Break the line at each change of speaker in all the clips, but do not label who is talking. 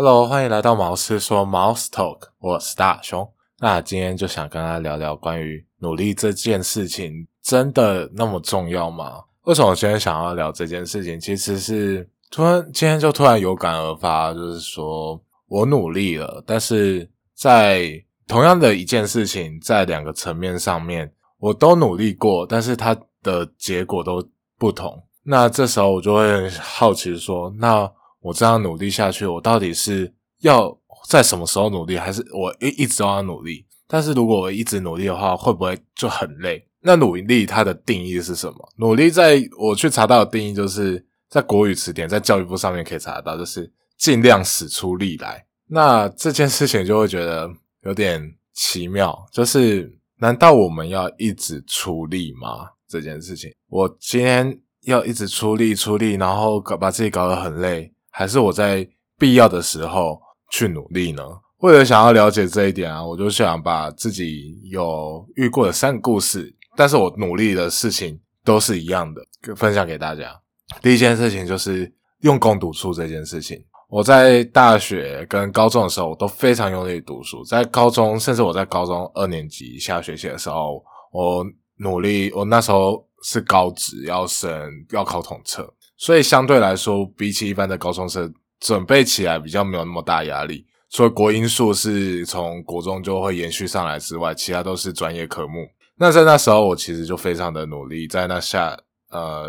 Hello，欢迎来到毛师说 Mouse Talk，我是大雄。那今天就想跟大家聊聊关于努力这件事情，真的那么重要吗？为什么我今天想要聊这件事情？其实是突然今天就突然有感而发，就是说我努力了，但是在同样的一件事情，在两个层面上面，我都努力过，但是它的结果都不同。那这时候我就会好奇说，那我这样努力下去，我到底是要在什么时候努力，还是我一一直都要努力？但是如果我一直努力的话，会不会就很累？那努力它的定义是什么？努力在我去查到的定义，就是在国语词典，在教育部上面可以查得到，就是尽量使出力来。那这件事情就会觉得有点奇妙，就是难道我们要一直出力吗？这件事情，我今天要一直出力出力，然后搞把自己搞得很累。还是我在必要的时候去努力呢？为了想要了解这一点啊，我就想把自己有遇过的三个故事，但是我努力的事情都是一样的，分享给大家。第一件事情就是用功读书这件事情。我在大学跟高中的时候，我都非常用力读书。在高中，甚至我在高中二年级下学期的时候，我努力。我那时候是高职要升，要考统测。所以相对来说，比起一般的高中生，准备起来比较没有那么大压力。除了国英数是从国中就会延续上来之外，其他都是专业科目。那在那时候，我其实就非常的努力。在那下呃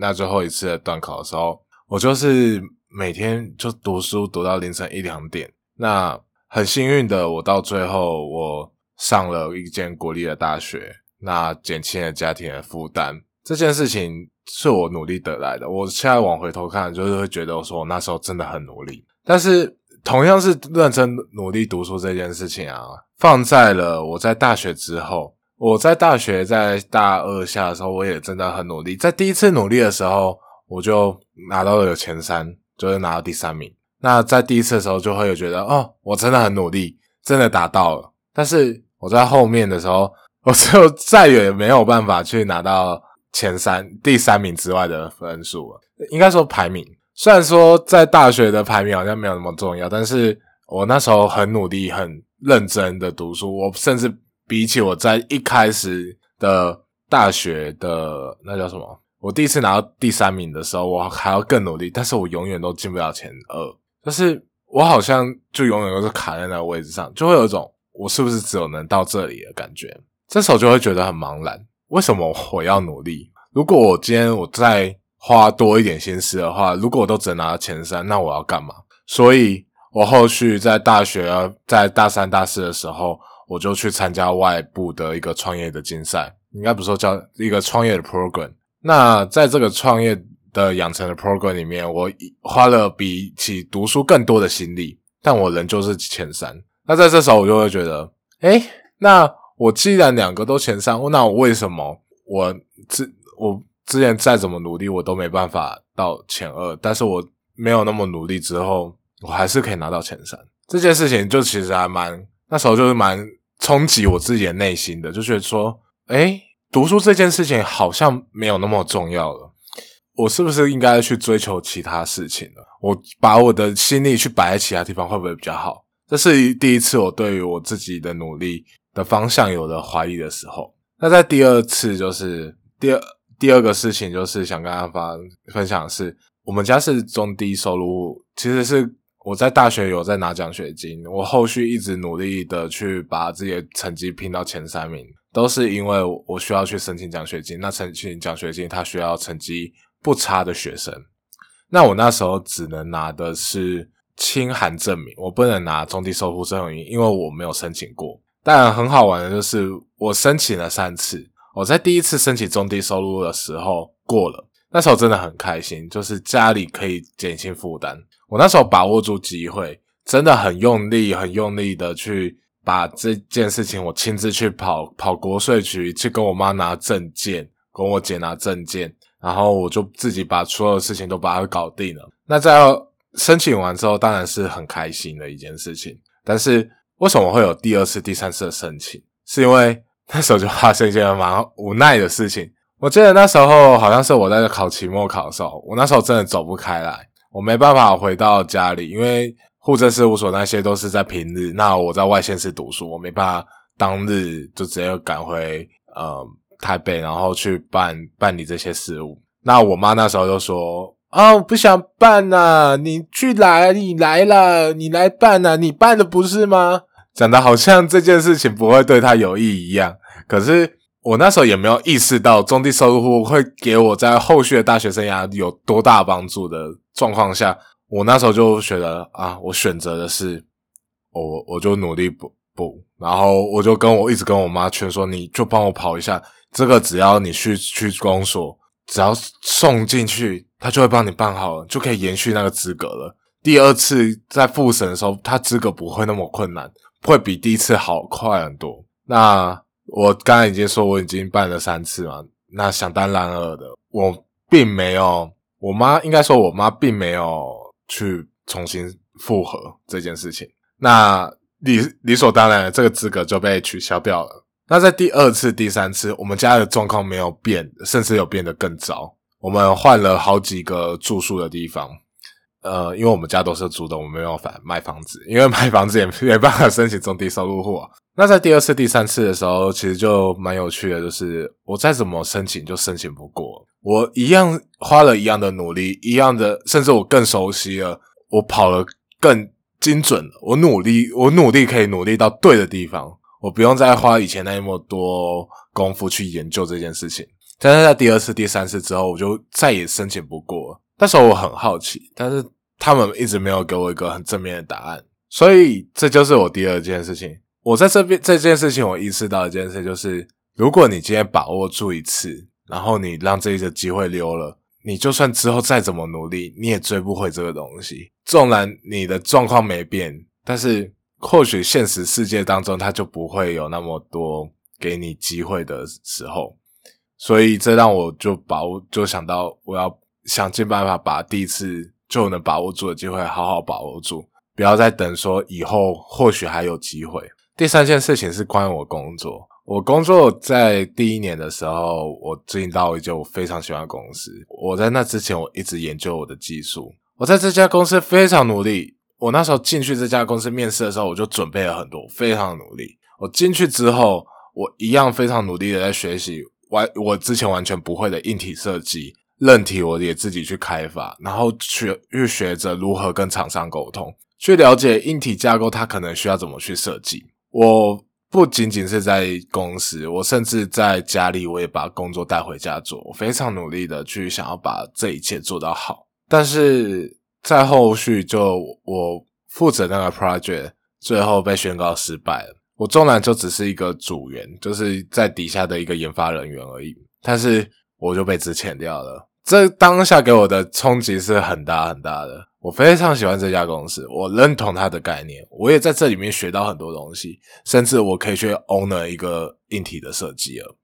那最后一次的段考的时候，我就是每天就读书读到凌晨一两点。那很幸运的，我到最后我上了一间国立的大学，那减轻了家庭的负担。这件事情。是我努力得来的。我现在往回头看，就是会觉得我说我那时候真的很努力。但是同样是认真努力读书这件事情啊，放在了我在大学之后，我在大学在大二下的时候，我也真的很努力。在第一次努力的时候，我就拿到了有前三，就是拿到第三名。那在第一次的时候，就会有觉得哦，我真的很努力，真的达到了。但是我在后面的时候，我就 再也没有办法去拿到。前三、第三名之外的分数，应该说排名。虽然说在大学的排名好像没有那么重要，但是我那时候很努力、很认真的读书。我甚至比起我在一开始的大学的那叫什么，我第一次拿到第三名的时候，我还要更努力。但是我永远都进不了前二，就是我好像就永远都是卡在那个位置上，就会有一种我是不是只有能到这里的感觉。这时候就会觉得很茫然。为什么我要努力？如果我今天我再花多一点心思的话，如果我都只能拿到前三，那我要干嘛？所以我后续在大学，在大三、大四的时候，我就去参加外部的一个创业的竞赛，应该不是说叫一个创业的 program。那在这个创业的养成的 program 里面，我花了比起读书更多的心力，但我仍旧是前三。那在这时候，我就会觉得，哎，那。我既然两个都前三，那我为什么我之我之前再怎么努力，我都没办法到前二？但是我没有那么努力之后，我还是可以拿到前三。这件事情就其实还蛮那时候就是蛮冲击我自己的内心的，就觉得说，哎，读书这件事情好像没有那么重要了。我是不是应该去追求其他事情了？我把我的心力去摆在其他地方，会不会比较好？这是第一次我对于我自己的努力。的方向有了怀疑的时候，那在第二次就是第二第二个事情就是想跟大家分享的是，我们家是中低收入，其实是我在大学有在拿奖学金，我后续一直努力的去把自己的成绩拼到前三名，都是因为我需要去申请奖学金，那申请奖学金他需要成绩不差的学生，那我那时候只能拿的是清函证明，我不能拿中低收入证明，因为我没有申请过。但很好玩的就是，我申请了三次。我在第一次申请中低收入的时候过了，那时候真的很开心，就是家里可以减轻负担。我那时候把握住机会，真的很用力、很用力的去把这件事情，我亲自去跑跑国税局，去跟我妈拿证件，跟我姐拿证件，然后我就自己把所有事情都把它搞定了。那在申请完之后，当然是很开心的一件事情，但是。为什么会有第二次、第三次的申请？是因为 那时候就发生一件蛮无奈的事情。我记得那时候好像是我在考期末考的时候，我那时候真的走不开来，我没办法回到家里，因为户政事务所那些都是在平日，那我在外县市读书，我没办法当日就直接赶回呃台北，然后去办办理这些事务。那我妈那时候就说：“啊，我不想办呐，你去来，你来了，你来办呐，你办的不是吗？”讲的好像这件事情不会对他有益一样。可是我那时候也没有意识到中低收入户会给我在后续的大学生涯有多大帮助的状况下。我那时候就觉得啊，我选择的是我，我就努力补补，然后我就跟我一直跟我妈劝说，你就帮我跑一下，这个只要你去去公所，只要送进去，他就会帮你办好了，就可以延续那个资格了。第二次在复审的时候，他资格不会那么困难，会比第一次好快很多。那我刚才已经说我已经办了三次嘛，那想当然尔的，我并没有，我妈应该说我妈并没有。去重新复合这件事情，那理理所当然的，这个资格就被取消掉了。那在第二次、第三次，我们家的状况没有变，甚至有变得更糟。我们换了好几个住宿的地方，呃，因为我们家都是租的，我没有反卖房子，因为买房子 也没办法申请中低收入户。啊那在第二次、第三次的时候，其实就蛮有趣的，就是我再怎么申请，就申请不过。我一样花了一样的努力，一样的，甚至我更熟悉了，我跑了更精准。我努力，我努力可以努力到对的地方，我不用再花以前那么多功夫去研究这件事情。但是在第二次、第三次之后，我就再也申请不过。那时候我很好奇，但是他们一直没有给我一个很正面的答案，所以这就是我第二件事情。我在这边这件事情，我意识到一件事，就是如果你今天把握住一次。然后你让这一个机会溜了，你就算之后再怎么努力，你也追不回这个东西。纵然你的状况没变，但是或许现实世界当中，它就不会有那么多给你机会的时候。所以这让我就把握，就想到我要想尽办法把第一次就能把握住的机会好好把握住，不要再等说以后或许还有机会。第三件事情是关于我工作。我工作在第一年的时候，我进到一就非常喜欢的公司。我在那之前，我一直研究我的技术。我在这家公司非常努力。我那时候进去这家公司面试的时候，我就准备了很多，非常努力。我进去之后，我一样非常努力的在学习完我之前完全不会的硬体设计，韧体我也自己去开发，然后去去学着如何跟厂商沟通，去了解硬体架构它可能需要怎么去设计。我。不仅仅是在公司，我甚至在家里，我也把工作带回家做。我非常努力的去想要把这一切做到好，但是在后续就我负责那个 project 最后被宣告失败了。我纵然就只是一个组员，就是在底下的一个研发人员而已，但是我就被支遣掉了。这当下给我的冲击是很大很大的。我非常喜欢这家公司，我认同它的概念，我也在这里面学到很多东西，甚至我可以去 owner 一个硬体的设计了。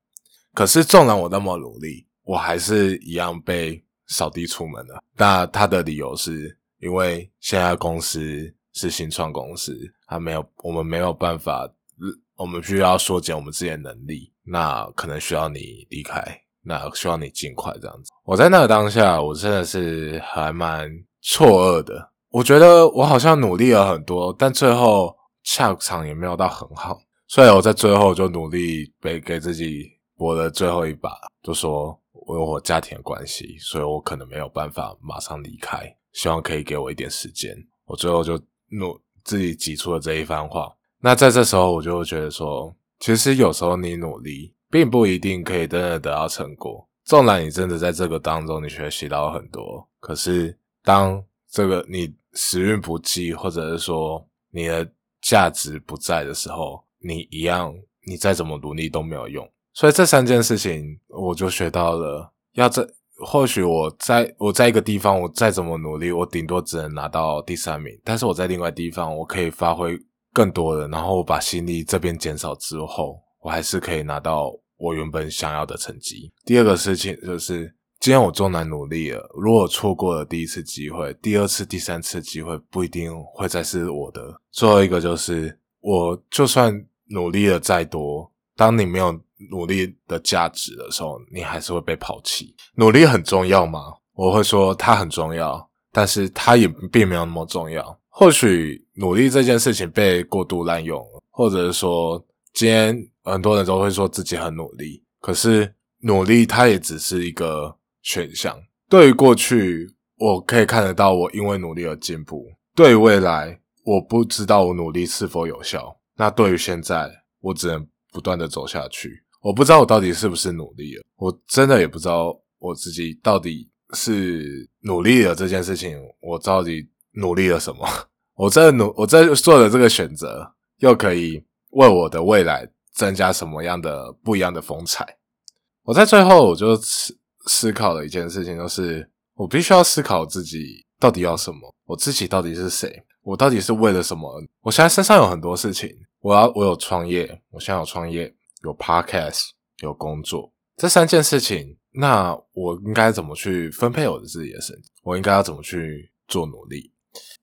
可是，纵然我那么努力，我还是一样被扫地出门了。那他的理由是因为现在公司是新创公司，他没有我们没有办法，我们需要缩减我们自己的能力，那可能需要你离开，那希望你尽快这样子。我在那个当下，我真的是还蛮。错愕的，我觉得我好像努力了很多，但最后下场也没有到很好，所以我在最后就努力给给自己搏了最后一把，就说我有我家庭的关系，所以我可能没有办法马上离开，希望可以给我一点时间。我最后就努自己挤出了这一番话。那在这时候，我就觉得说，其实有时候你努力，并不一定可以真的得到成果。纵然你真的在这个当中你学习到很多，可是。当这个你时运不济，或者是说你的价值不在的时候，你一样，你再怎么努力都没有用。所以这三件事情，我就学到了。要在或许我在我在一个地方，我再怎么努力，我顶多只能拿到第三名。但是我在另外地方，我可以发挥更多的，然后我把心力这边减少之后，我还是可以拿到我原本想要的成绩。第二个事情就是。今天我重难努力了，如果错过了第一次机会，第二次、第三次机会不一定会再是我的。最后一个就是，我就算努力了再多，当你没有努力的价值的时候，你还是会被抛弃。努力很重要吗？我会说它很重要，但是它也并没有那么重要。或许努力这件事情被过度滥用，或者是说，今天很多人都会说自己很努力，可是努力它也只是一个选项。对于过去，我可以看得到我因为努力而进步；对于未来，我不知道我努力是否有效。那对于现在，我只能不断的走下去。我不知道我到底是不是努力了，我真的也不知道我自己到底是努力了这件事情，我到底努力了什么？我在努，我在做的这个选择，又可以为我的未来增加什么样的不一样的风采？我在最后，我就思思考了一件事情，就是我必须要思考自己到底要什么，我自己到底是谁。我到底是为了什么？我现在身上有很多事情，我要我有创业，我现在有创业，有 podcast，有工作，这三件事情，那我应该怎么去分配我的自己的时间？我应该要怎么去做努力？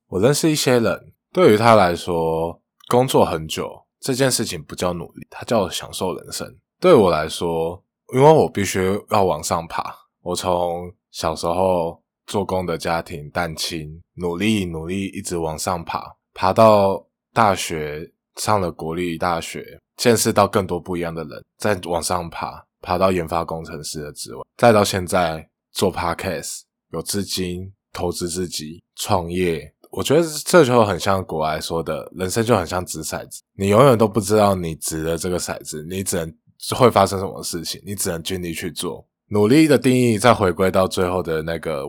我认识一些人，对于他来说，工作很久这件事情不叫努力，它叫享受人生。对我来说，因为我必须要往上爬，我从小时候。做工的家庭，单亲，努力努力，一直往上爬，爬到大学，上了国立大学，见识到更多不一样的人，再往上爬，爬到研发工程师的职位，再到现在做 podcast，有资金投资自己创业，我觉得这就很像国外说的，人生就很像掷骰子，你永远都不知道你掷的这个骰子，你只能会发生什么事情，你只能尽力去做。努力的定义，再回归到最后的那个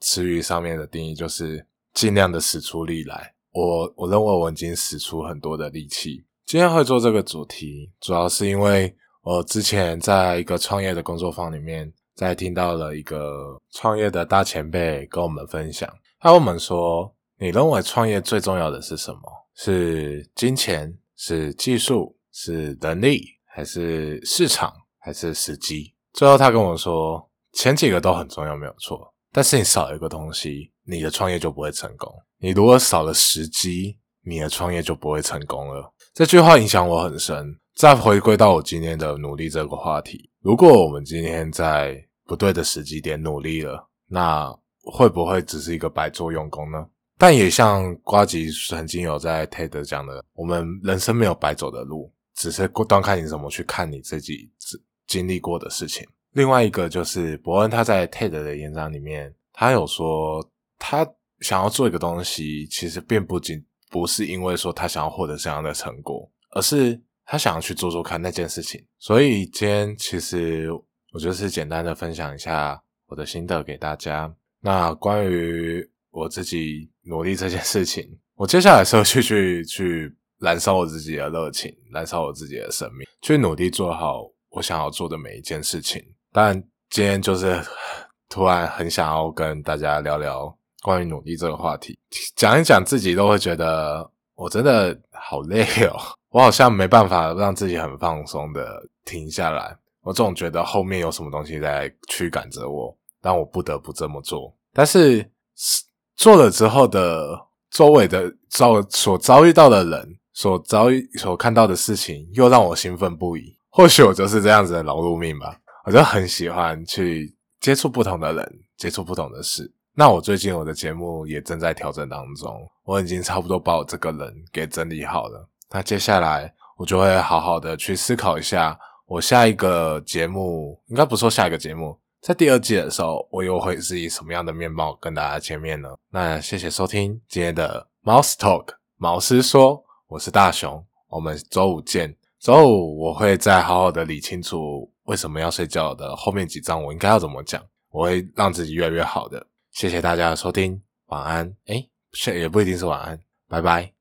词语上面的定义，就是尽量的使出力来。我我认为我已经使出很多的力气。今天会做这个主题，主要是因为我之前在一个创业的工作坊里面，在听到了一个创业的大前辈跟我们分享，他跟我们说：“你认为创业最重要的是什么？是金钱？是技术？是能力？还是市场？还是时机？”最后，他跟我说，前几个都很重要，没有错。但是你少一个东西，你的创业就不会成功。你如果少了时机，你的创业就不会成功了。这句话影响我很深。再回归到我今天的努力这个话题，如果我们今天在不对的时机点努力了，那会不会只是一个白做用功呢？但也像瓜吉曾经有在 TED 讲的，我们人生没有白走的路，只是端看你怎么去看你自己。经历过的事情。另外一个就是伯恩他在 TED 的演讲里面，他有说他想要做一个东西，其实并不仅不是因为说他想要获得这样的成果，而是他想要去做做看那件事情。所以今天其实我就是简单的分享一下我的心得给大家。那关于我自己努力这件事情，我接下来是去去去燃烧我自己的热情，燃烧我自己的生命，去努力做好。我想要做的每一件事情，但今天就是突然很想要跟大家聊聊关于努力这个话题，讲一讲自己都会觉得我真的好累哦，我好像没办法让自己很放松的停下来，我总觉得后面有什么东西在驱赶着我，但我不得不这么做。但是做了之后的周围的遭所遭遇到的人，所遭遇所看到的事情，又让我兴奋不已。或许我就是这样子的劳碌命吧，我就很喜欢去接触不同的人，接触不同的事。那我最近我的节目也正在调整当中，我已经差不多把我这个人给整理好了。那接下来我就会好好的去思考一下，我下一个节目应该不说下一个节目，在第二季的时候，我又会是以什么样的面貌跟大家见面呢？那谢谢收听今天的 Mouse Talk，毛师说，我是大雄，我们周五见。周五我会再好好的理清楚为什么要睡觉的后面几章，我应该要怎么讲，我会让自己越来越好的。谢谢大家的收听，晚安。诶，也不一定是晚安，拜拜。